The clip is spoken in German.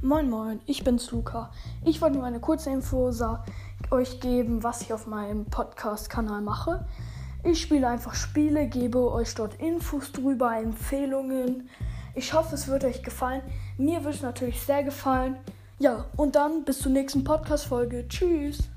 Moin Moin, ich bin's Luca. Ich wollte nur eine kurze Info euch geben, was ich auf meinem Podcast-Kanal mache. Ich spiele einfach Spiele, gebe euch dort Infos drüber, Empfehlungen. Ich hoffe, es wird euch gefallen. Mir wird es natürlich sehr gefallen. Ja, und dann bis zur nächsten Podcast-Folge. Tschüss.